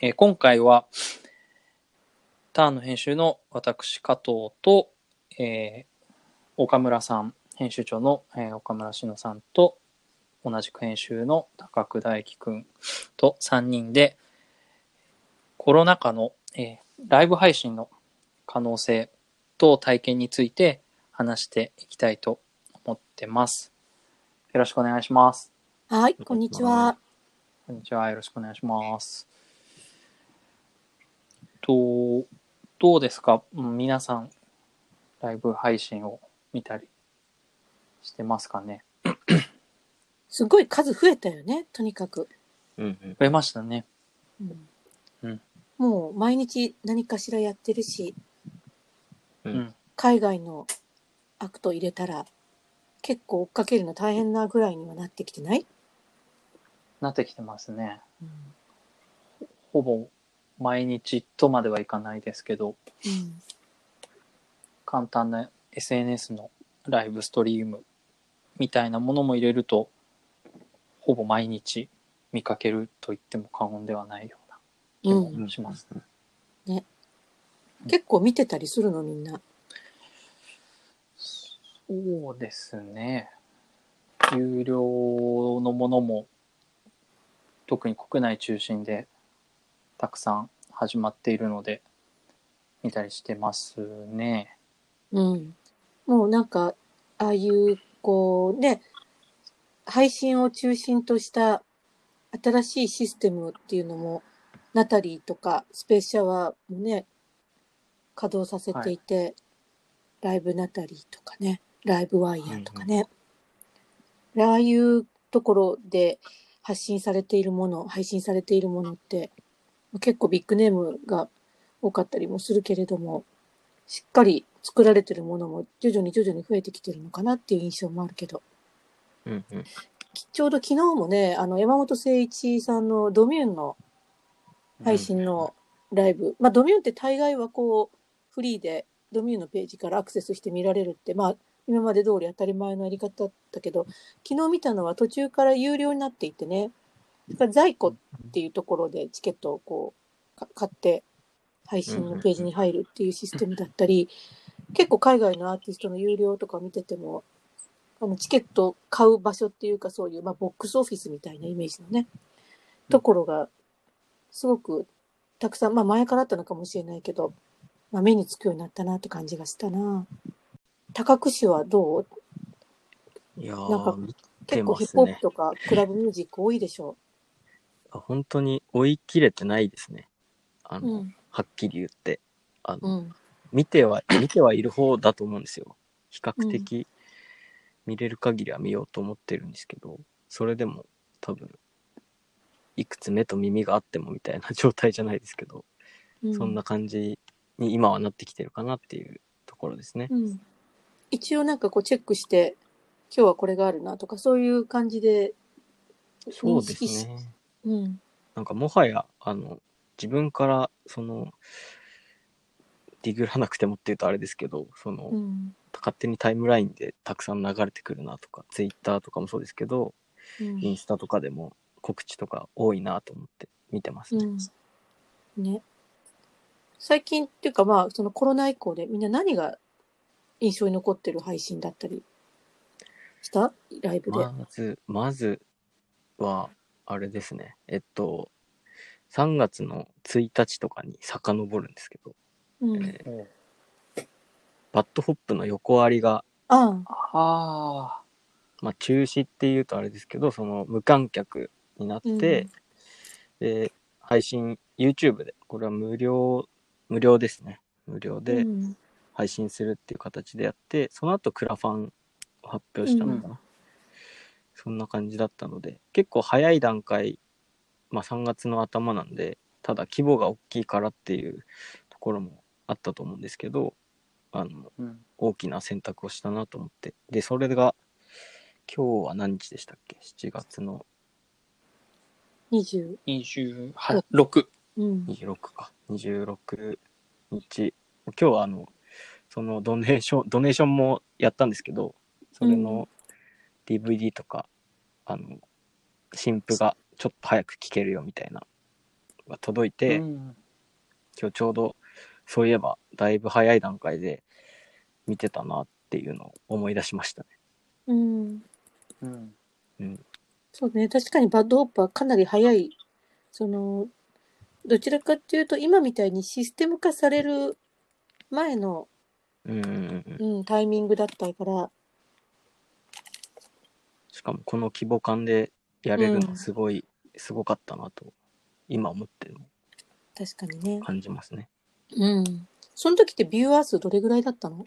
えー今回は、ターンの編集の私、加藤と、えー岡村さん、編集長の、えー岡村志乃さんと、同じく編集の高久大輝くんと3人で、コロナ禍の、えーライブ配信の可能性と体験について話していきたいと思ってます。よろしくお願いします。はい、こんにちは。こんにちは。よろしくお願いします。と、どうですか？うん皆さん、ライブ配信を見たりしてますかね？すごい数増えたよね、とにかく。うんうん。増えましたね。うんうんもう毎日何かしらやってるし、ううんん。海外のアクト入れたら結構追っかけるの大変なぐらいにはなってきてない、なってきてますね。うんほぼ毎日とまではいかないですけど、うん。簡単な SNS のライブストリームみたいなものも入れると、ほぼ毎日見かけると言っても過言ではないような気うん。もします。結構見てたりするのみんな。そうですね。有料のものも、特に国内中心でたくさん始まっているので、見たりしてますね。うん。もうなんか、ああいう、こうね、配信を中心とした新しいシステムっていうのも、ナタリーとかスペースシャワーもね、稼働させていて、ライブナタリーとかね、ライブワイヤーとかね、ああいうところで発信されているもの、配信されているものって、結構ビッグネームが多かったりもするけれども、しっかり作られてるものも徐々に徐々に増えてきてるのかなっていう印象もあるけど、うんうん。きちょうど昨日もね、あの、山本誠一さんのドミューンの配信のライブ、まあドミューンって大概はこう、フリーでドミューンのページからアクセスして見られるって、まあ今まで通り当たり前のやり方だったけど、昨日見たのは途中から有料になっていてね、だから在庫っていうところでチケットをこう、か買って配信のページに入るっていうシステムだったり、結構海外のアーティストの有料とか見てても、あのチケットを買う場所っていうかそういう、まあ、ボックスオフィスみたいなイメージのね、ところが、すごくたくさん、まあ前からあったのかもしれないけど、まあ目につくようになったなって感じがしたな。高久市はどう？いやなんか結構ヒップホップ。とかクラブミュージック多いでしょあ本当に追い切れてないですね。あう。の、うん。はっきり言って。あの、うん。見ては、見てはいる方だと思うんですよ。比較的、見れる限りは見ようと思ってるんですけど、それでも多分、いくつ目と耳があってもみたいな状態じゃないですけど、うそんな感じに今はなってきてるかなっていうところですね。うん。一応なんかこうチェックして、今日はこれがあるなとか、そういう感じでそうですね。うん。なんかもはや、あの、自分から、その、ディグらなくてもっていうとあれですけど、その、うん。勝手にタイムラインでたくさん流れてくるなとか、ツイッターとかもそうですけど、うんインスタとかでも告知とか多いなと思って見てますね。うん。ね。最近っていうかまあ、そのコロナ以降でみんな何が印象に残ってる配信だったりした？ライブで。まず、まずは、あれですね。えっと、3月の1日とかに遡るんですけど、うん。えーバッドホップの横ありが、ああ。あまあ、中止っていうとあれですけど、その無観客になって、で、配信、YouTube で、これは無料、無料ですね。無料でうん配信するっていう形でやって、その後クラファンを発表したのかな。そんな感じだったので、結構早い段階、まあ3月の頭なんで、ただ規模が大きいからっていうところもあったと思うんですけど、あの、うん。大きな選択をしたなと思って。で、それが、今日は何日でしたっけ ?7 月の20。26。うん。26か。26日。今日はあの、そのドネーション、ドネーションもやったんですけど、それの DVD とか、あの、新譜がちょっと早く聴けるよみたいなが届いて、うん今日ちょうどそういえばだいぶ早い段階で見てたなっていうのを思い出しましたね。うん。うんうん、そうね。確かに BAD HOP はかなり早い。その、どちらかっていうと、今みたいにシステム化される前の、うんうんうんうんうん、タイミングだったから、しかもこの規模感でやれるうんのすごい、すごかったなと今思っても確かにね。感じますね。うん。その時ってビューアー数どれぐらいだったの？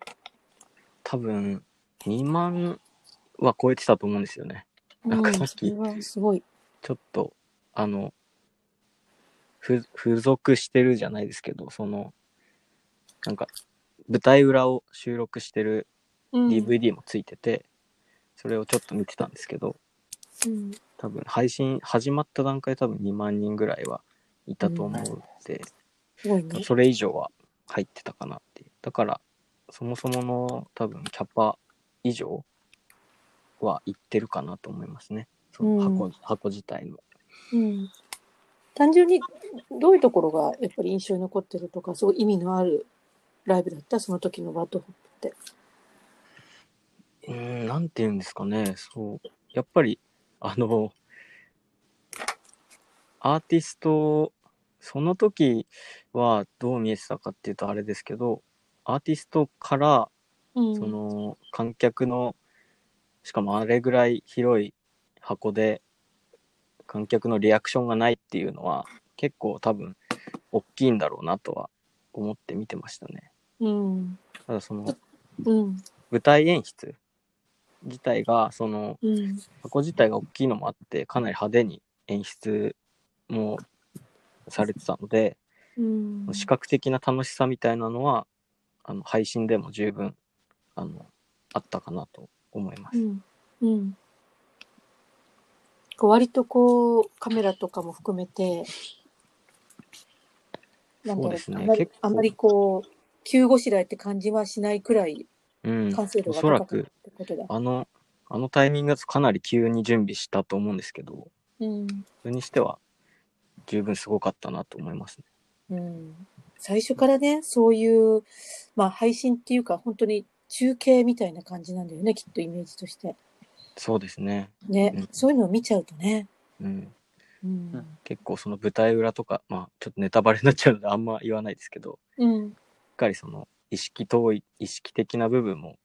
多分2万は超えてたと思うんですよね。なんかさっきすごい。ちょっとあのふ付属してるじゃないですけどそのなんか舞台裏を収録してるうん DVD もついてて、それをちょっと見てたんですけどうん。多分配信始まった段階で多分2万人ぐらいはいたと思うので、すごいね。それ以上は入ってたかなっていうだからそもそもの多分キャパ以上はいってるかなと思いますねその箱,、うん箱自体のうん。単純にどういうところがやっぱり印象に残ってるとか、すごい意味のあるライブだった？その時の BAD HOP って。うーん、なんて言うんですかね、そう。やっぱり、あの、アーティスト、その時はどう見えてたかっていうとあれですけど、アーティストから、うん。その、観客の、しかもあれぐらい広い箱で、観客のリアクションがないっていうのは、結構多分、大きいんだろうなとは思って見てましたね。うん。ただその、うん。舞台演出自体が、その、うん。箱自体が大きいのもあってかなり派手に演出もされてたので、うん。視覚的な楽しさみたいなのはあの配信でも十分あのあったかなと思います。うん。うん。こう割とこう、カメラとかも含めて、なんだろそうですねあまり結構あまりこう、急ごしらえって感じはしないくらいうん、完成度おがそらくてことだ。あのあのタイミングだとかなり急に準備したと思うんですけどうん。それにしては十分すごかったなと思いますね。うん。最初からね、そういう、まあ配信っていうか、本当に中継みたいな感じなんだよね、きっとイメージとして。そうですね、ね、うんそういうのを見ちゃうとね。うん、うん。結構その舞台裏とかまあちょっとネタバレになっちゃうのであんま言わないですけどうん。しっかりその意識遠い意識的な部分も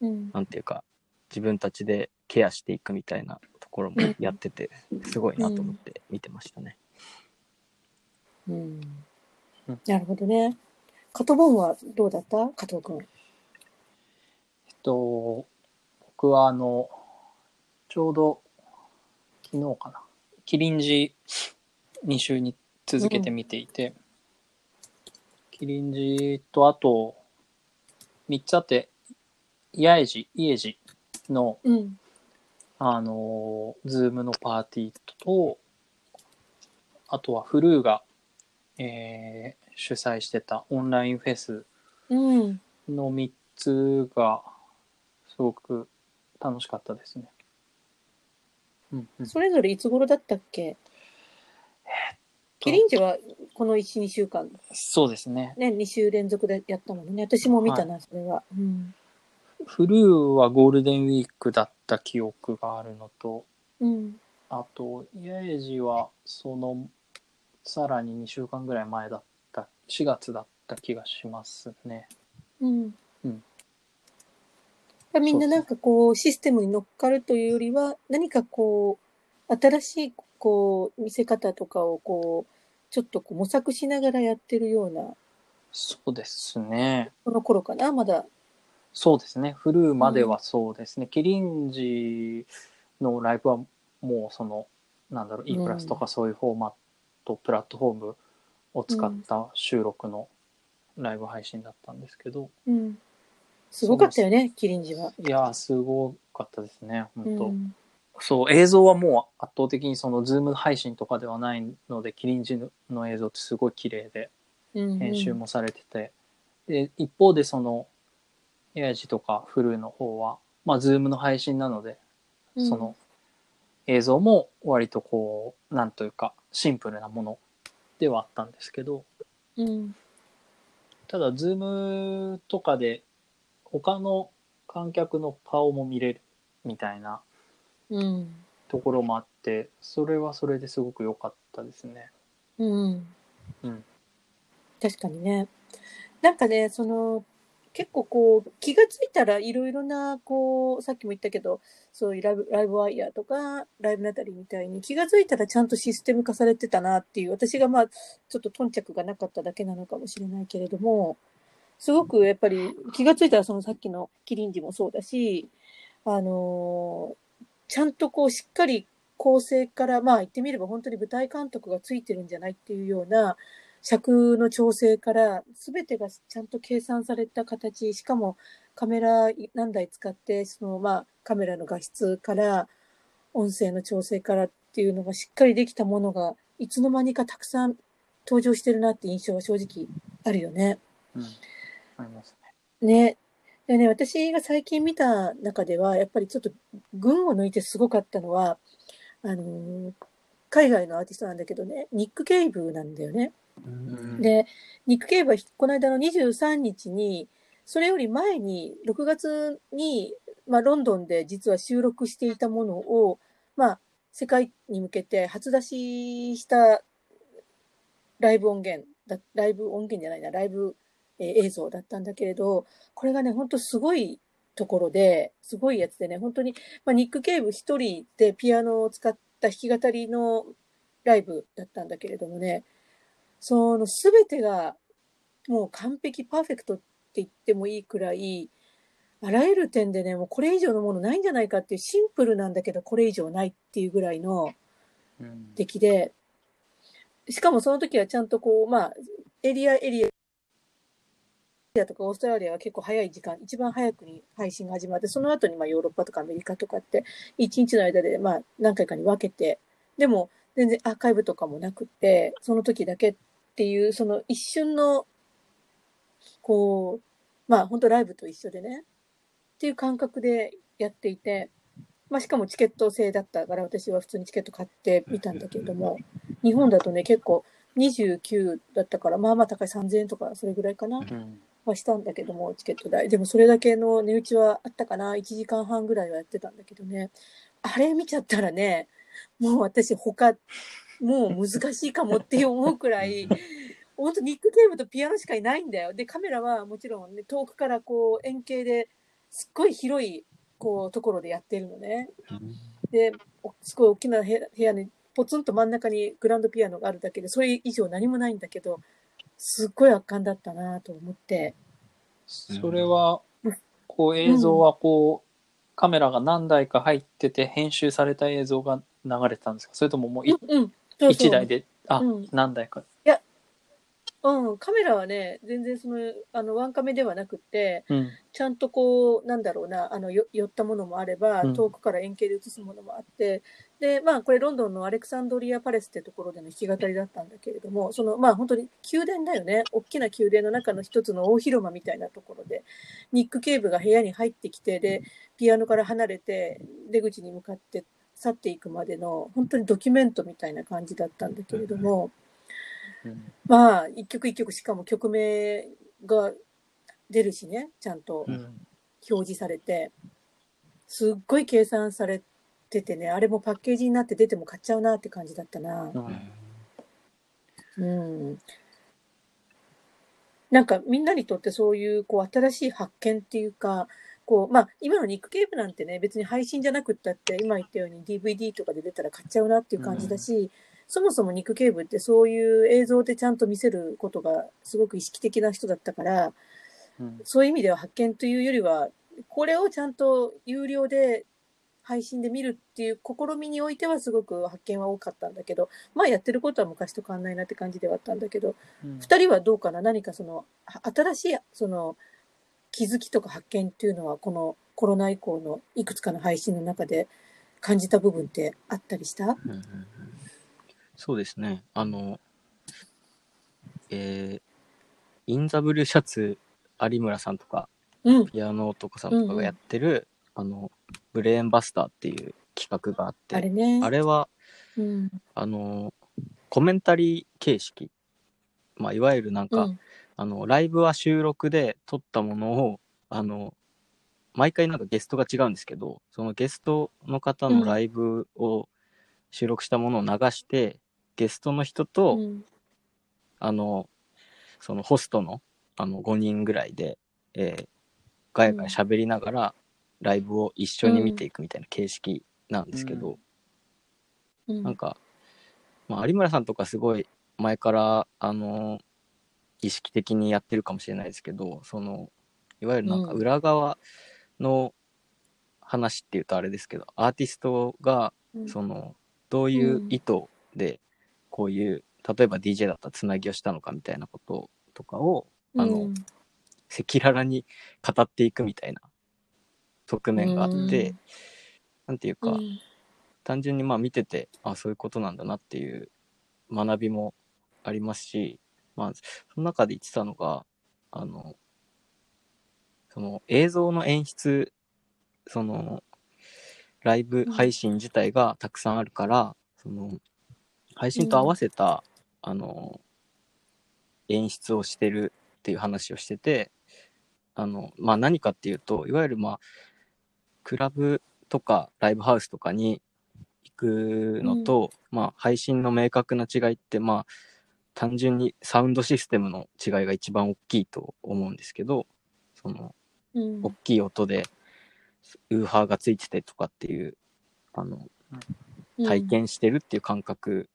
うん。なんていうか自分たちでケアしていくみたいなところもやっててすごいなと思って見てましたね。うんうん。なるほどね。カトボンはどうだった？加藤くん。えっと、僕はあの、ちょうど昨日かな、キリンジ2週に続けて見ていて、キリンジとあと3つあって、八重寺、家寺の、うん。あの、ズームのパーティーと、あとはフルーが、えー主催してたオンラインフェスうん。の3つがすごく楽しかったですね。うんうん、それぞれいつ頃だったっけ？キリンジはこの1、2週間、そうですね。ね、2週連続でやったもんね。私も見たな、それは。うん。フルーはゴールデンウィークだった記憶があるのと、うん。あと、八重寺はそのさらに2週間ぐらい前だった、4月だった気がしますね。うん。うんみんななんかこう、システムに乗っかるというよりは、何かこう、新しい、こう、見せ方とかをこう、ちょっとこう模索しながらやってるような、そうですね。この頃かな、まだ。そうですね。フルーまではそうですね。キリンジのライブはもうその、なんだろう、E プラスとかそういうフォーマット、プラットフォームを使った収録のライブ配信だったんですけど、うん。すごかったよね、キリンジは。いやー、すごかったですね、本当、うん。そう、映像はもう圧倒的にそのズーム配信とかではないので、キリンジの映像ってすごい綺麗で、うん編集もされてて、で、一方でその、 Yaeji とかフルーの方は、まあ、ズームの配信なので、うん。その、映像も割とこう、なんというか、シンプルなものではあったんですけど、うん。ただ、ズームとかで他の観客の顔も見れるみたいなうん。ところもあって、それはそれですごく良かったですね。うん。うん。確かにね。なんかね、その、結構こう、気がついたらいろいろな、こう、さっきも言ったけど、そういうライブ、ライブワイヤーとか、ライブナタリーみたいに気がついたらちゃんとシステム化されてたなっていう、私がまあ、ちょっと頓着がなかっただけなのかもしれないけれども、すごくやっぱり気がついたらそのさっきのキリンジもそうだし、あのーちゃんとこうしっかり構成から、まあ言ってみれば本当に舞台監督がついてるんじゃないっていうような尺の調整から全てがちゃんと計算された形、しかもカメラ何台使って、そのまあカメラの画質から音声の調整からっていうのがしっかりできたものがいつの間にかたくさん登場してるなって印象は正直あるよね。うん。ありますね。ね。でね、私が最近見た中では、やっぱりちょっと群を抜いてすごかったのは、あのー海外のアーティストなんだけどね、ニック・ケイブなんだよね。うんで、ニック・ケイブはこの間の23日に、それより前に、6月に、まあ、ロンドンで実は収録していたものを、まあ、世界に向けて初出ししたライブ音源だ、ライブ音源じゃないな、ライブ、えー映像だったんだけれど、これがね、本当すごいところで、すごいやつでね、本当に、まあ、ニック・ケイブ一人でピアノを使った弾き語りのライブだったんだけれどもね、そのすべてがもう完璧パーフェクトって言ってもいいくらい、あらゆる点でね、もうこれ以上のものないんじゃないかっていうシンプルなんだけど、これ以上ないっていうぐらいのうん。出来で、しかもその時はちゃんとこう、まあ、エリアエリア、とかオーストラリアは結構早い時間、一番早くに配信が始まって、その後にまあヨーロッパとかアメリカとかって、一日の間でまあ何回かに分けて、でも全然アーカイブとかもなくて、その時だけっていう、その一瞬の、こう、まあ本当ライブと一緒でね、っていう感覚でやっていて、まあしかもチケット制だったから私は普通にチケット買ってみたんだけれども、日本だとね結構29だったから、まあまあ高い3000円とかそれぐらいかな。うんはしたんだけども、チケット代。でもそれだけの値打ちはあったかな。1時間半ぐらいはやってたんだけどね。あれ見ちゃったらね、もう私他、もう難しいかもって思うくらい、本当ニック・ケーブとピアノしかいないんだよ。で、カメラはもちろんね、遠くからこう円形ですっごい広いこうところでやってるのね。で、すごい大きな部屋にポツンと真ん中にグランドピアノがあるだけで、それ以上何もないんだけど、すっごい圧巻だったなと思って。それはうん、こう映像はこう、カメラが何台か入ってて編集された映像が流れてたんですか？それとももういうん、台で、あ、うん何台か。うん、カメラはね、全然その、あの、ワンカメではなくって、うん。ちゃんとこう、なんだろうな、あの、よ寄ったものもあればうん、遠くから円形で映すものもあって、で、まあ、これロンドンのアレクサンドリア・パレスってところでの弾き語りだったんだけれども、その、まあ、本当に宮殿だよね。大きな宮殿の中の一つの大広間みたいなところで、ニック・ケーブが部屋に入ってきて、で、ピアノから離れて、出口に向かって去っていくまでの、本当にドキュメントみたいな感じだったんだけれども、うんまあ、一曲一曲しかも曲名が出るしね、ちゃんとうん表示されて、すっごい計算されててね、あれもパッケージになって出ても買っちゃうなって感じだったな。うん。なんかみんなにとってそういうこう新しい発見っていうか、こう、まあ今のニックケーブなんてね、別に配信じゃなくったって、今言ったように DVD とかで出たら買っちゃうなっていう感じだし、そもそもニックケーブってそういう映像でちゃんと見せることがすごく意識的な人だったから、うんそういう意味では発見というよりは、これをちゃんと有料で配信で見るっていう試みにおいてはすごく発見は多かったんだけど、まあやってることは昔と変わんないなって感じではあったんだけど、うん二人はどうかな？何かその、は新しいその気づきとか発見っていうのはこのコロナ以降のいくつかの配信の中で感じた部分ってあったりした？うんうんうんそうですね。あの、えー、インザブルーシャツ有村さんとか、うん。ピアノ男さんとかがやってる、あの、ブレーンバスターっていう企画があって、あれね。あれは、うん。あの、コメンタリー形式、まあ、いわゆるなんか、うんあのライブは収録で撮ったものをあの毎回なんかゲストが違うんですけどそのゲストの方のライブを収録したものを流して、ゲストの人と、うんあのそのホストのあの5人ぐらいで、えーガヤガヤ喋りながらライブを一緒に見ていくみたいな形式なんですけど、うん。なんか、まあ、有村さんとかすごい前から、あの意識的にやってるかもしれないですけど、その、いわゆるなんかうん。裏側の話っていうとあれですけど、アーティストが、うん。その、どういう意図で、こういう、例えば DJ だったらつなぎをしたのかみたいなこととかを、あの、うん。赤裸々に語っていくみたいな側面があって、うんなんていうか、うん単純にまあ見ててあそういうことなんだなっていう学びもありますし、まあ、その中で言ってたのがあのその映像の演出そのライブ配信自体がたくさんあるから、その配信と合わせた、あの演出をしてるっていう話をしててあの、まあ、何かっていうといわゆるまあクラブとかライブハウスとかに行くのと、まあ配信の明確な違いってまあ単純にサウンドシステムの違いが一番大きいと思うんですけどそのうん。大きい音でウーハーがついててとかっていうあの体験してるっていう感覚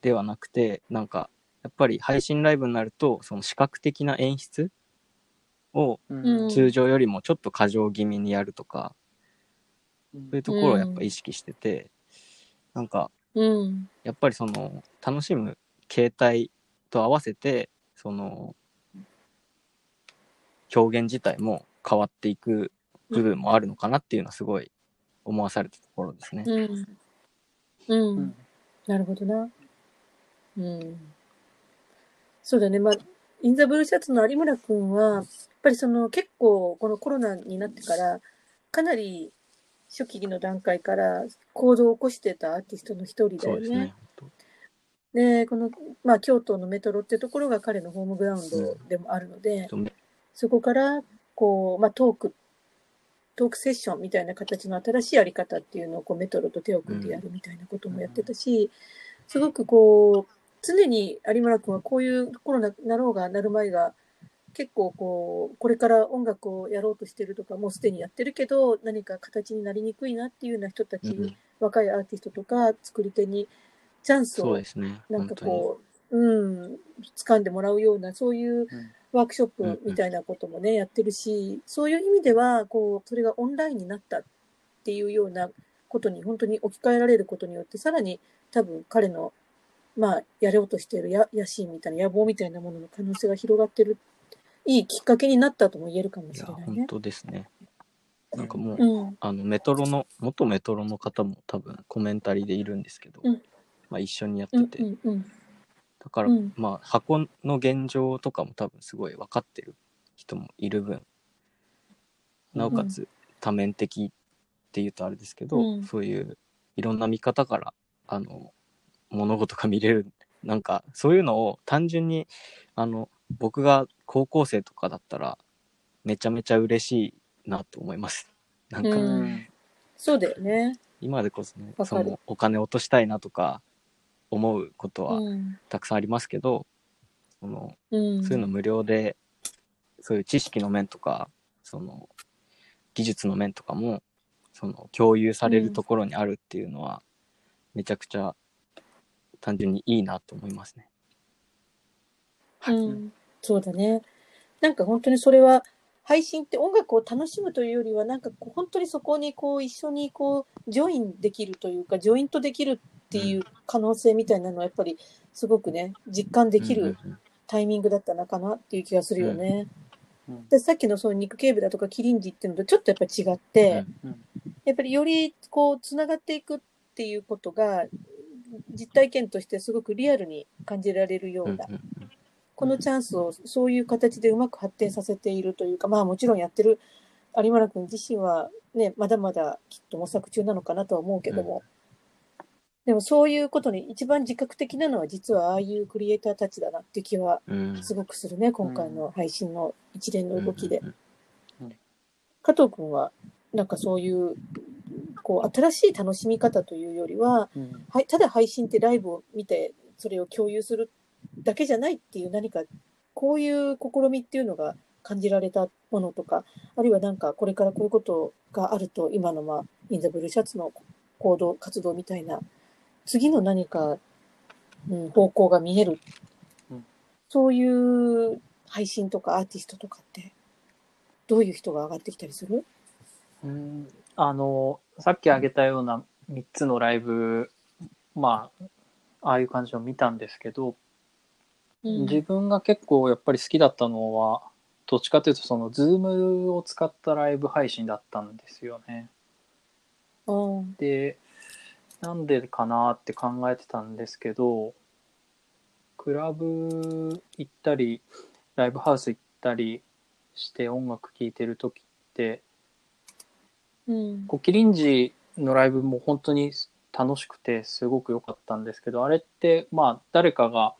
ではなくて、なんかやっぱり配信ライブになるとその視覚的な演出をうん通常よりもちょっと過剰気味にやるとか、そういうところをやっぱ意識してて、なんかうんやっぱりその楽しむ形態と合わせてその表現自体も変わっていく部分もあるのかなっていうのはすごい思わされたところですね。うんうんなるほどな。うん。そうだね。まあ、インザブルーシャツの有村くんは、やっぱりその結構このコロナになってから、かなり初期の段階から行動を起こしてたアーティストの一人だよね。でこの、まあ、京都のメトロってところが彼のホームグラウンドでもあるので、そこから、こう、まあ、トーク、トークセッションみたいな形の新しいやり方っていうのをこうメトロと手を組んでやるみたいなこともやってたし、すごくこう、常に有村君はこういうコロナなろうがなる前が、結構こう、これから音楽をやろうとしてるとか、もうすでにやってるけど、何か形になりにくいなっていうような人たち、うん若いアーティストとか作り手にチャンスを。なんかこう、うん、掴んでもらうような、そういううん。ワークショップみたいなこともね、やってるし、そういう意味では、こう、それがオンラインになったっていうようなことに本当に置き換えられることによって、さらに多分彼の、まあ、やろうとしているや野心みたいな野望みたいなものの可能性が広がってる、いいきっかけになったとも言えるかもしれないね。本当ですね。なんかもう、うん。あのメトロの元メトロの方も多分コメンタリーでいるんですけど、うんまあ、一緒にやっうんてて、うんうん。だから、うんまあ箱の現状とかも多分すごい分かってる人もいる分なおかつ多面的っていうとあれですけど、うんそういういろんな見方からあの物事が見れるなんかそういうのを単純にあの僕が高校生とかだったらめちゃめちゃ嬉しいなと思います。なんか、うんそうだよね。今でこそねそのお金落としたいなとか思うことはうん。たくさんありますけど、そのうん。そういうの無料でそういう知識の面とかその技術の面とかもその共有されるところにあるっていうのは、めちゃくちゃ単純にいいなと思いますね。はいうん、そうだね。なんか本当にそれは、配信って音楽を楽しむというよりは、なんかこう本当にそこにこう一緒にこうジョインできるというか、ジョイントできるっていう可能性みたいなのはやっぱりすごくね、実感できるタイミングだったのかなっていう気がするよね。うんでさっきのその肉警部だとかキリンジっていうのとちょっとやっぱり違って、うんやっぱりよりこうつながっていくっていうことが実体験としてすごくリアルに感じられるようなうんうんうん。このチャンスをそういう形でうまく発展させているというか、まあもちろんやってる。有村君自身はね、まだまだきっと模索中なのかなとは思うけども、でもそういうことに一番自覚的なのは実はああいうクリエイターたちだなって気はうん。すごくするね、今回の配信の一連の動きで。うん加藤くんは、なんかそういう、こう、新しい楽しみ方というよりは、うん。はい、ただ配信ってライブを見て、それを共有するだけじゃないっていう何か、こういう試みっていうのが感じられたものとか、あるいはなんかこれからこういうことがあると、今のまあ、インザブルーシャツの行動、活動みたいな、次の何か、うん、方向が見える、うんそういう配信とかアーティストとかって、どういう人が上がってきたりする？うん。あの、さっき挙げたような3つのライブ、まあ、ああいう感じを見たんですけど、自分が結構やっぱり好きだったのは、どっちかというとその、ズームを使ったライブ配信だったんですよね。うんで、なんでかなって考えてたんですけど、クラブ行ったり、ライブハウス行ったりして音楽聴いてる時って、うんこうキリンジのライブも本当に楽しくてすごく良かったんですけど、あれってまあ誰かが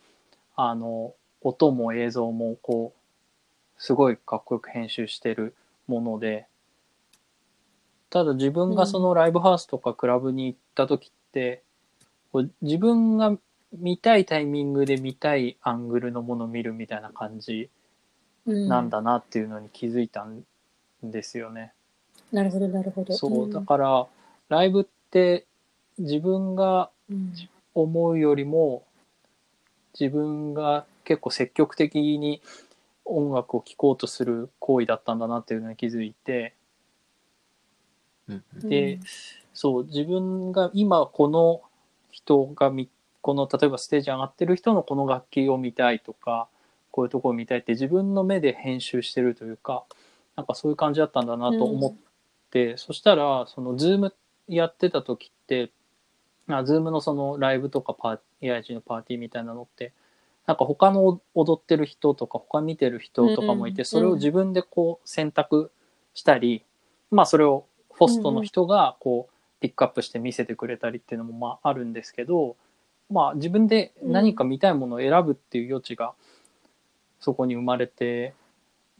あの音も映像もこうすごいかっこよく編集してるもので、ただ自分がそのライブハウスとかクラブに行った時って、こう自分が見たいタイミングで見たいアングルのものを見るみたいな感じうんなんだなっていうのに気づいたんですよね。なるほど、なるほど。そう、だから、ライブって自分がうん。思うよりも、自分が結構積極的に音楽を聴こうとする行為だったんだなっていうのに気づいて、うん。で、そう、自分が今この人がみ、この例えばステージ上がってる人のこの楽器を見たいとか、こういうとこを見たいって自分の目で編集してるというか、なんかそういう感じだったんだなと思って、そしたら、そのズームやってた時って、あズームのそのライブとかパー AI のパーティーみたいなのって、なんか他の踊ってる人とか他見てる人とかもいて、うんそれを自分でこう選択したり、まあそれをホストの人がこうピックアップして見せてくれたりっていうのもまああるんですけど、まあ自分で何か見たいものを選ぶっていう余地がそこに生まれて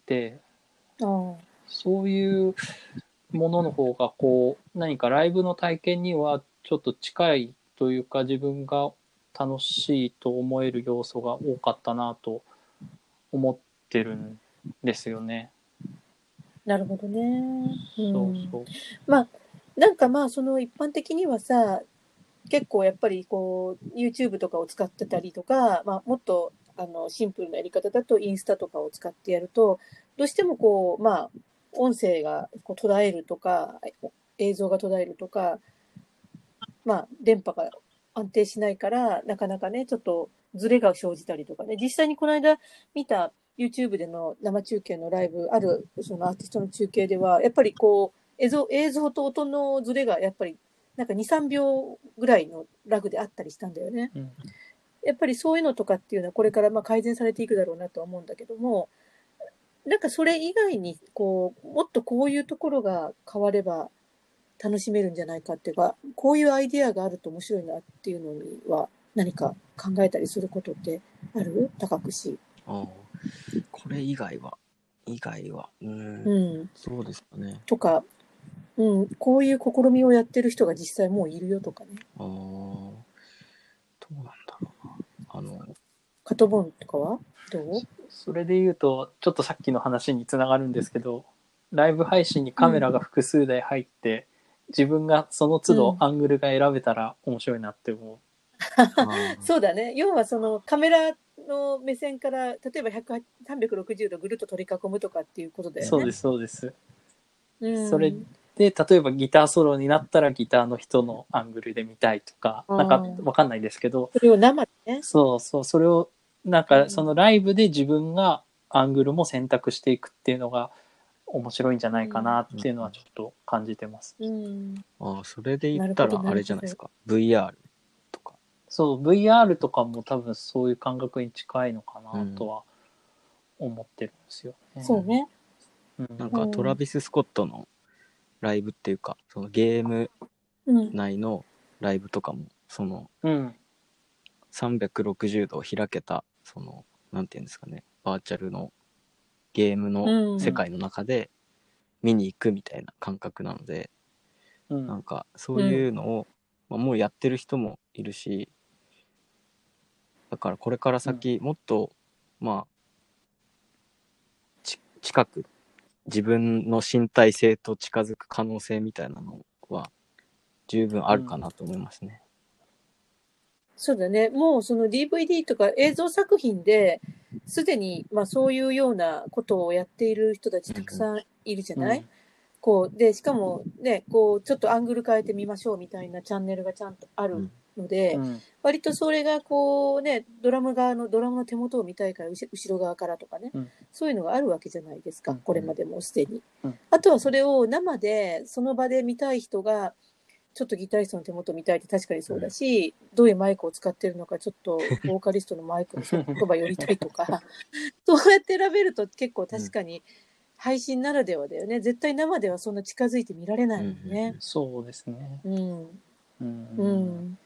て、あそういうものの方がこう何かライブの体験にはちょっと近いというか自分が楽しいと思える要素が多かったなと思ってるんですよね。なるほどね。うんそうそう。まあ、なんかまあ、その一般的にはさ、結構やっぱりこう、YouTube とかを使ってたりとか、まあ、もっと、あの、シンプルなやり方だとインスタとかを使ってやると、どうしてもこう、まあ、音声がこう途絶えるとか、映像が途絶えるとか、まあ、電波が安定しないから、なかなかね、ちょっとズレが生じたりとかね、実際にこの間見た YouTube での生中継のライブ、あるそのアーティストの中継では、やっぱりこう、映像映像と音のズレがやっぱりなんか2、3秒ぐらいのラグであったりしたんだよね。うんやっぱりそういうのとかっていうのはこれからまあ改善されていくだろうなとは思うんだけども、なんかそれ以外にこう、もっとこういうところが変われば楽しめるんじゃないかっていうか、こういうアイディアがあると面白いなっていうのには何か考えたりすることってある？高くし。ああこれ以外は、以外は、うーん、うん。そうですかね。とか、うん、こういう試みをやってる人が実際もういるよとかね。ああ、どうなんだろうな。あの、カトボンとかは？どう？それで言うと、ちょっとさっきの話につながるんですけど、ライブ配信にカメラが複数台入って、自分がその都うん度アングルが選べたら面白いなって思う。あ ーそうだね。要はそのカメラの目線から、例えば100 360度ぐるっと取り囲むとかっていうことだよね。そうです、そうです。うんそれで、例えばギターソロになったらギターの人のアングルで見たいとか、なんかうんわかんないですけど、それを生でね。そうそう、それを、なんかそのライブで自分がアングルも選択していくっていうのが面白いんじゃないかなっていうのはちょっと感じてます。うん。あー、それで言ったらあれじゃないですか。VR とか。そう、VR とかも多分そういう感覚に近いのかなとは思ってるんですよね。そうね。うん。なんかトラビス・スコットのライブっていうか、そのゲームうん。内のライブとかもそのうん。360度開けたそのなんていうんですかねバーチャルのゲームうんの世界の中で見に行くみたいな感覚なので、うん。なんかそういうのを、まあ、もうやってる人もいるしだからこれから先もっと、まあち近く自分の身体性と近づく可能性みたいなのは十分あるかなと思いますね。そうだね。もうその DVD とか映像作品で、すでに、まあそういうようなことをやっている人たちたくさんいるじゃない、こう、で、しかもね、こう、ちょっとアングル変えてみましょうみたいなチャンネルがちゃんとあるので、うん。割とそれがこうね、ドラム側の、ドラムの手元を見たいから、後後ろ側からとかね、うん。そういうのがあるわけじゃないですか、うん。これまでもすでに。うん。あとはそれを生で、その場で見たい人が、ちょっとギタリストの手元見たいって確かにそうだし、どういうマイクを使ってるのか、ちょっと ボーカリストのマイクのそば寄りたいとか、そうやって選べると結構確かに配信ならではだよね。絶対生ではそんな近づいて見られないもんね。そうですね。うんうん。うん、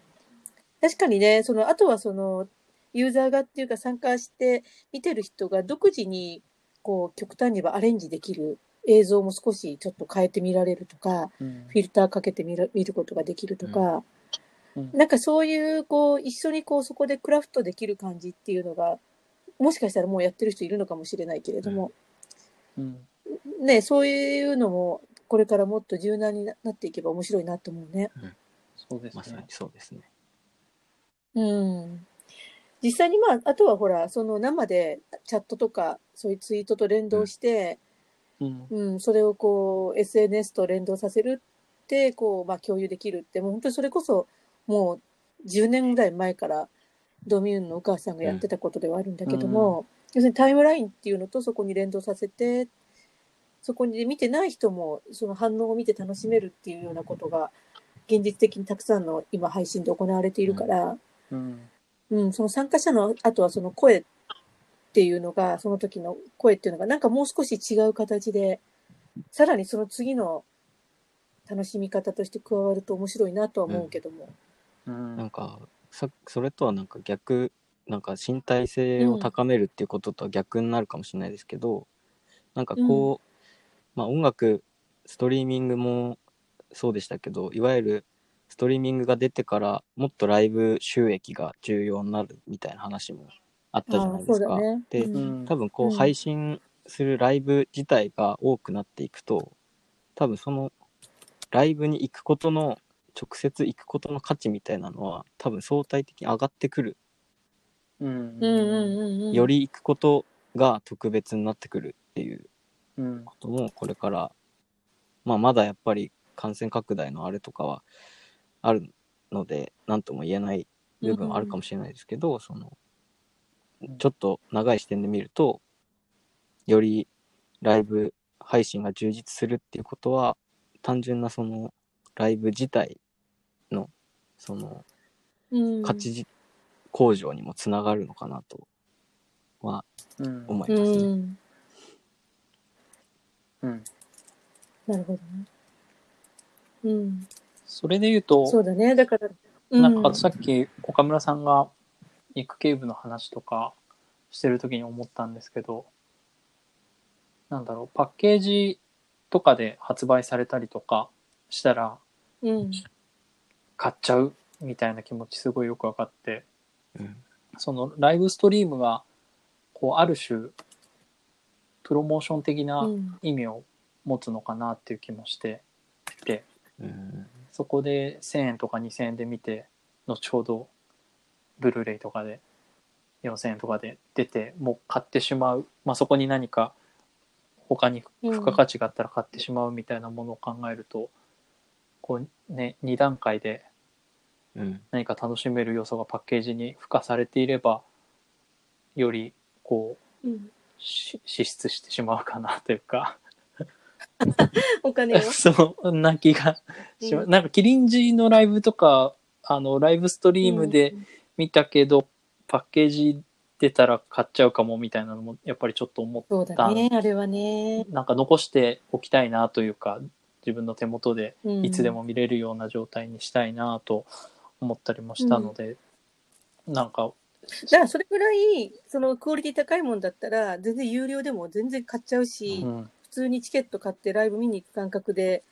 確かにね、その、あとはその、ユーザーがっていうか参加して見てる人が独自に、こう、極端に言えばアレンジできる映像も少しちょっと変えてみられるとか、うんフィルターかけてみる見ることができるとか、うんなんかそういう、こう、一緒にこう、そこでクラフトできる感じっていうのが、もしかしたらもうやってる人いるのかもしれないけれども、うん。ね、そういうのも、これからもっと柔軟にななっていけば面白いなと思うね。そうですねまさに。そうですね。うん。実際にまあ、あとはほら、その生でチャットとか、そういうツイートと連動して、うん。うん、それをこう、SNS と連動させるって、こう、まあ共有できるって、もう本当にそれこそ、もう10年ぐらい前から、ドミューンのお母さんがやってたことではあるんだけども、要するにタイムラインっていうのとそこに連動させて、そこに見てない人もその反応を見て楽しめるっていうようなことが、現実的にたくさんの今配信で行われているから、うん。うん、その参加者の、あとはその声っていうのが、その時の声っていうのが、なんかもう少し違う形で、さらにその次の楽しみ方として加わると面白いなとは思うけども。うん。なんかさそれとはなんか逆なんか身体性を高めるっていうこととは逆になるかもしれないですけど、なんかこう、まあ音楽ストリーミングもそうでしたけどいわゆるストリーミングが出てからもっとライブ収益が重要になるみたいな話もあったじゃないですか。ねで、うん多分こううん配信するライブ自体が多くなっていくと多分そのライブに行くことの直接行くことの価値みたいなのは多分相対的に上がってくる、うん。うんうん。より行くことが特別になってくるっていううん。こともこれから、まあ、まだやっぱり感染拡大のあれとかはあるので何とも言えない部分はあるかもしれないですけど、そのちょっと長い視点で見るとよりライブ配信が充実するっていうことは単純なそのライブ自体のそのうん価値じ向上にもつながるのかなとはうん。思いうますね。ん。うん。なるほどね。うん。それで言うと、そうだね。だから、うなんかさっき岡村さんが育系部の話とかしてる時に思ったんですけど、なんだろう、パッケージとかで発売されたりとかしたらうん。買っちゃうみたいな気持ちすごいよくわかって、うん。そのライブストリームがこうある種プロモーション的うなん。意味を持つのかなっていう気もしてて、うん。そこで1000円とか2000円で見て、後ほどブルーレイとかで4000円とかで出て、もう買ってしまう。まあそこに何か他に付加価値があったら買ってしまうみたいなものを考えると、こうね、2段階でうん何か楽しめる要素がパッケージに付加されていれば、よりこううん。し支出してしまうかなというか、お金を。そんな気がしまうなんかキリンジのライブとか、あの、ライブストリームで見たけど、パッケージ出たら買っちゃうかもみたいなのも、やっぱりちょっと思そうだね。あれはね。なんか残しておきたいなというか、自分の手元でうんいつでも見れるような状態にしたいなと思ったりもしたので、なんか、だからそれぐらい、そのクオリティ高いもんだったら、全然有料でも全然買っちゃうし、うん、普通にチケット買ってライブ見に行く感覚で、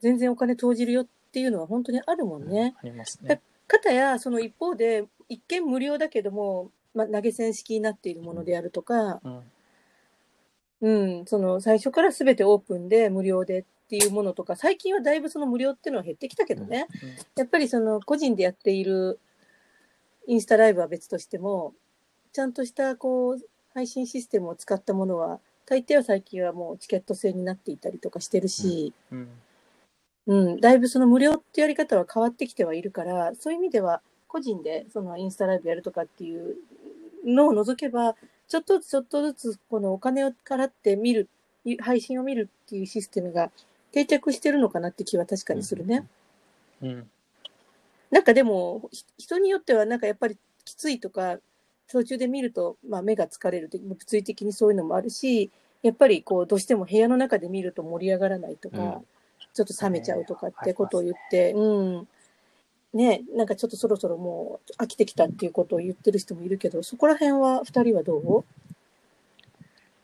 全然お金投じるよっていうのは本当にあるもんね。ありますね。かたや、その一方で、一見無料だけども、まあ、投げ銭式になっているものであるとか、うん、うん、その最初から全てオープンで無料でっていうものとか、最近はだいぶその無料っていうのは減ってきたけどね、やっぱりその個人でやっているインスタライブは別としても、ちゃんとしたこう配信システムを使ったものは、大抵は最近はもうチケット制になっていたりとかしてるし、うん、うん、だいぶその無料ってやり方は変わってきてはいるから、そういう意味では個人でそのインスタライブやるとかっていうのを除けば、ちょっとずつちょっとずつこのお金を払って見る、配信を見るっていうシステムが定着してるのかなって気は確かにするね。うん、なんかでも、ひ人によってはなんかやっぱりきついとか、途中で見ると、まあ、目が疲れるって物理的にそういうのもあるし、やっぱりこうどうしても部屋の中で見ると盛り上がらないとか、うんちょっと冷めちゃうとかってことを言って、うん。ねなんかちょっとそろそろもう飽きてきたっていうことを言ってる人もいるけど、そこら辺は二人はどう？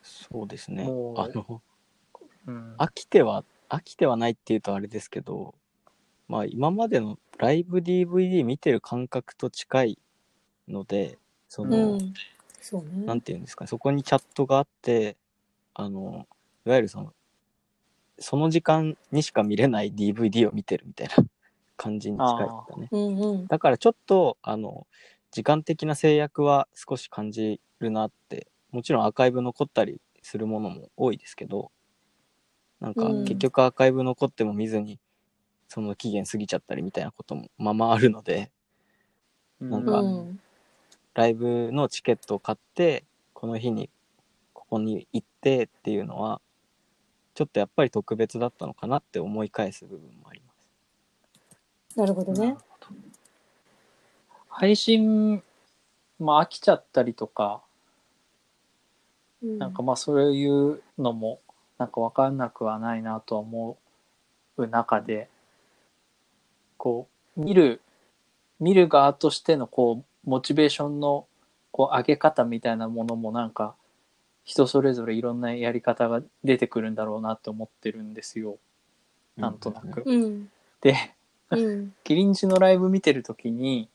そうですねもうあのうん、飽きては飽きてはないっていうとあれですけどまあ今までのライブ DVD 見てる感覚と近いのでその、うん。そうね。なんていうんですかねそこにチャットがあってあのいわゆるそのその時間にしか見れない DVD を見てるみたいな感じに近いかねうんうん。だからちょっとあの時間的な制約は少し感じるなってもちろんアーカイブ残ったりするものも多いですけどなんかうん結局アーカイブ残っても見ずにその期限過ぎちゃったりみたいなこともままあるのでなんかうん。ライブのチケットを買ってこの日にここに行ってっていうのはちょっとやっぱり特別だったのかなって思い返す部分もあります。なるほどね。配信、まあ飽きちゃったりとか、うんなんかまあそういうのもなんか分かんなくはないなとは思う中で、こう、見る、見る側としてのこう、モチベーションのこう上げ方みたいなものもなんか人それぞれいろんなやり方が出てくるんだろうなって思ってるんですよ。なんとなく。うん。で、うん。キリンジのライブ見てるときに、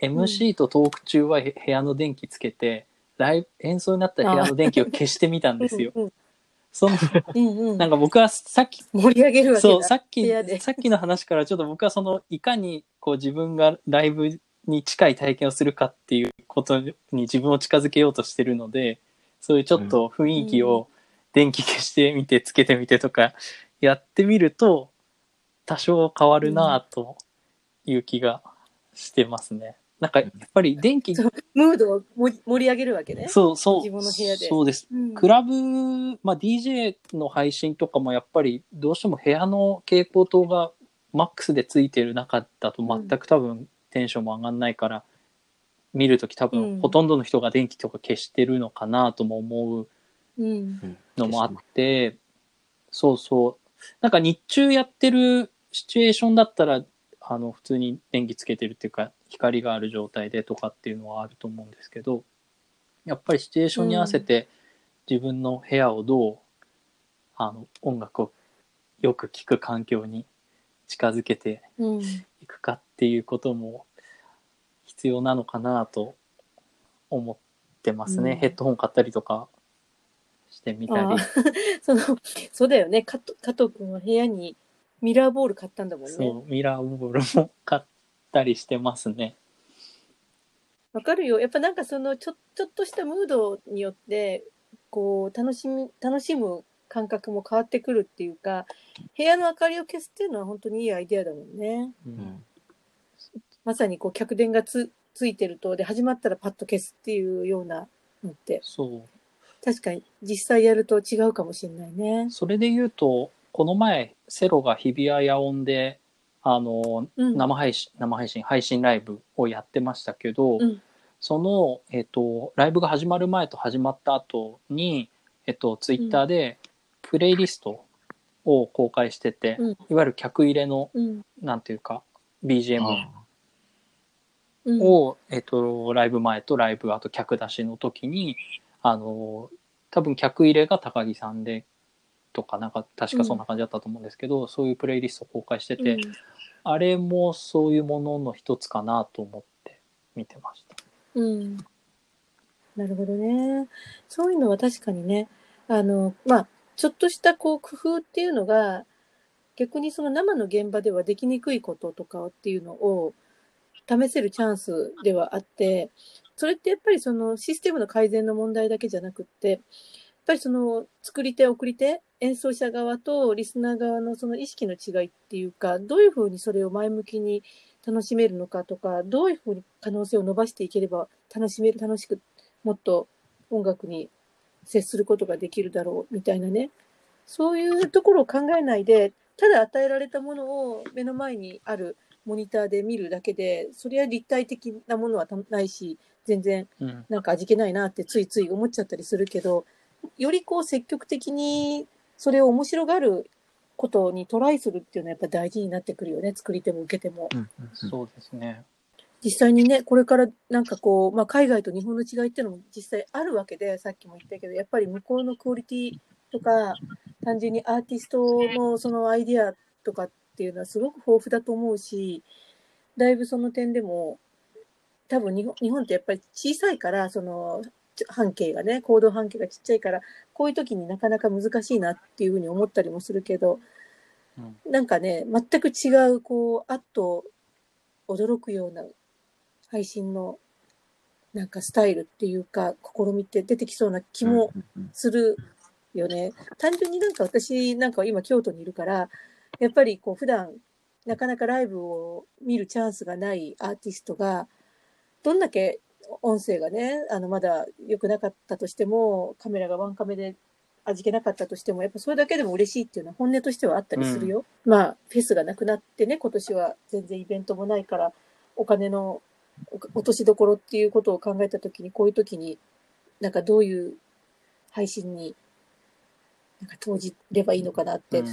MC とトーク中はへ部屋の電気つけて、ライブ、演奏になった部屋の電気を消してみたんですよ。うんその、うんうん。なんか僕はさっき、盛り上げるわけだ。そう、さっきさっきの話からちょっと僕はその、いかにこう自分がライブに近い体験をするかっていうことに自分を近づけようとしてるので、そういうちょっと雰囲気を電気消してみて、つけてみてとかやってみると、多少変わるなぁという気がしてますね。なんかやっぱり電気、ムードを盛り上げるわけね。そうそう、自分の部屋でそうです。うんクラブ、まあ、DJ の配信とかもやっぱりどうしても部屋の蛍光灯がマックスでついてる中だと全く多分テンションも上がんないから、見るとき多うん分ほとんどの人が電気とか消してるのかなとも思ううん。のもあって、そうそう。なんか日中やってるシチュエーションだったら、あの、普通に電気つけてるっていうか、光がある状態でとかっていうのはあると思うんですけど、やっぱりシチュエーションに合わせて自分の部屋をどう、あの、音楽をよく聴く環境に近づけてうん。いくかっていうことも必要なのかなと思ってますね。うんヘッドホン買ったりとかしてみたりあ。その、そうだよね。加藤君は部屋にミラーボール買ったんだもんね。そう、ミラーボールも買ったりしてますね。わかるよ。やっぱなんかそのちょ、ちょっとしたムードによって、こう、楽しみ、楽しむ感覚も変わってくるっていうか、部屋の明かりを消すっていうのは本当にいいアイデアだもんね。ううんんまさにこう、客電がつ、ついてると、で、始まったらパッと消すっていうようなのって、そう。確かに実際やると違うかもしれないね。それで言うと、この前、セロが日比谷野音で、あの、うん。生配信、生配信、配信ライブをやってましたけど、うんその、えっ、と、ライブが始まる前と始まった後に、えっ、と、ツイッターで、プレイリストを公開してて、うんいわゆる客入れの、うん。なんていうか、BGM あうんを、えっと、ライブ前とライブ、あと客出しの時に、あの、多分客入れが高木さんで、とか、なんか、確かそんな感じだったと思うんですけど、そういうプレイリストを公開してて、あれもそういうものの一つかなと思って見てました。うん。なるほどね。そういうのは確かにね、あの、まあ、ちょっとしたこう工夫っていうのが、逆にその生の現場ではできにくいこととかっていうのを試せるチャンスではあって、それってやっぱりそのシステムの改善の問題だけじゃなくって、ぱりその作り手、送り手、演奏者側とリスナー側のその意識の違いっていうか、どういうふうにそれを前向きに楽しめるのかとか、どういうふうに可能性を伸ばしていければ楽しめる、楽しく、もっと音楽に接することができるだろうみたいなね。そういうところを考えないで、ただ与えられたものを目の前にあるモニターで見るだけで、それは立体的なものはたないし、全然うん。なんか味気ないなってついつい思っちゃったりするけど、よりこう積極的にそれを面白がることにトライするっていうのはやっぱ大事になってくるよね。作り手も受け手も。うんうんうんそうですね。実際にね、これからなんかこう、まあ、海外と日本の違いっていうのも実際あるわけで、さっきも言ったけど、やっぱり向こうのクオリティとか、単純にアーティストのそのアイディアとかっていうのはすごく豊富だと思うし、だいぶその点でも、多分日本日本ってやっぱり小さいから、そのち半径がね、行動半径がちっちゃいから、こういう時になかなか難しいなっていうふうに思ったりもするけど、うんなんかね、全く違う、こう、あっと驚くような配信のなんかスタイルっていうか、試みって出てきそうな気もするよね。単純になんか私なんか今京都にいるから、やっぱりこう普段なかなかライブを見るチャンスがないアーティストが、どんだけ音声がね、あのまだ良くなかったとしても、カメラがワンカメで味気なかったとしても、やっぱそれだけでも嬉しいっていうのは本音としてはあったりするよ。まあ、フェスがなくなってね、今年は全然イベントもないから、お金のお落としどころっていうことを考えたときに、こういうときに、なんかどういう配信に、なんか投じればいいのかなって、うん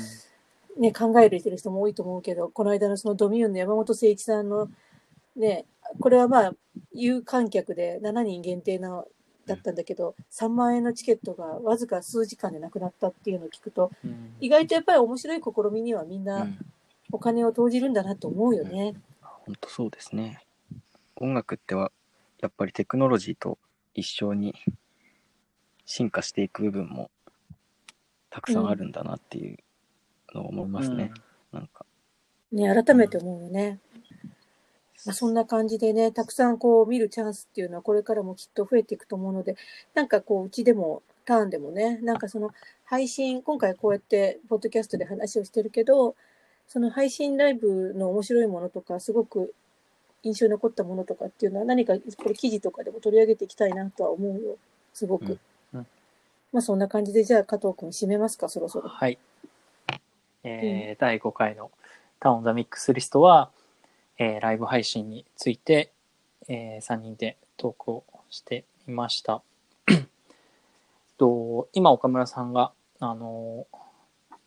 ね、考える人も多いと思うけど、この間のそのドミューンの山本誠一さんの、ね、これはまあ、有観客で7人限定の、だったんだけど、3万円のチケットがわずか数時間でなくなったっていうのを聞くと、うん意外とやっぱり面白い試みにはみんうなんお金を投じるんだなと思うよね。本当そうですね。音楽ってはやっぱりテクノロジーと一緒に進化していく部分もたくさんあるんだなっていうのを思いますね。なんか。ね、改めて思うよね。まあ、そんな感じでね、たくさんこう見るチャンスっていうのはこれからもきっと増えていくと思うので、なんかこう、うちでも、ターンでもね、なんかその配信、今回こうやってポッドキャストで話をしてるけど、その配信ライブの面白いものとか、すごく印象に残ったものとかっていうのは何かこれ記事とかでも取り上げていきたいなとは思うよ。すごく。うんうんまあそんな感じで、じゃあ加藤くん締めますか、そろそろ。はい。えー第5回のタウンザミックスリストは、えーライブ配信について、え3人でトークをしてみました。と今岡村さんが、あのー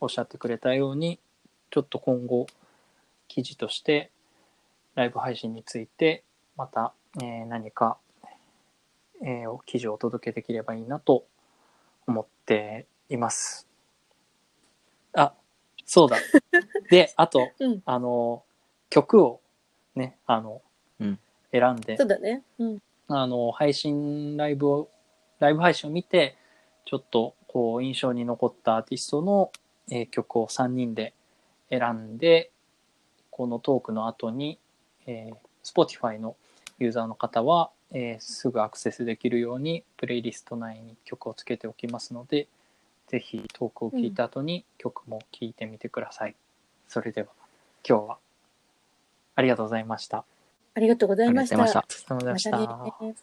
おっしゃってくれたようにちょっと今後記事としてライブ配信についてまた、えー何か、えー記事をお届けできればいいなと思っています。あ、そうだ。で、あと、うんあの、曲をね、あの、うん選んでそう、だね。うん。あの、配信ライブを、ライブ配信を見て、ちょっと、こう、印象に残ったアーティストの、えー曲を3人で選んで、このトークの後に、えー Spotify のユーザーの方は、えーすぐアクセスできるように、プレイリスト内に曲をつけておきますので、ぜひトークを聞いた後に曲も聴いてみてください。それでは、今日は、ありがとうございました。ありがとうございました。ありがとうございました。またね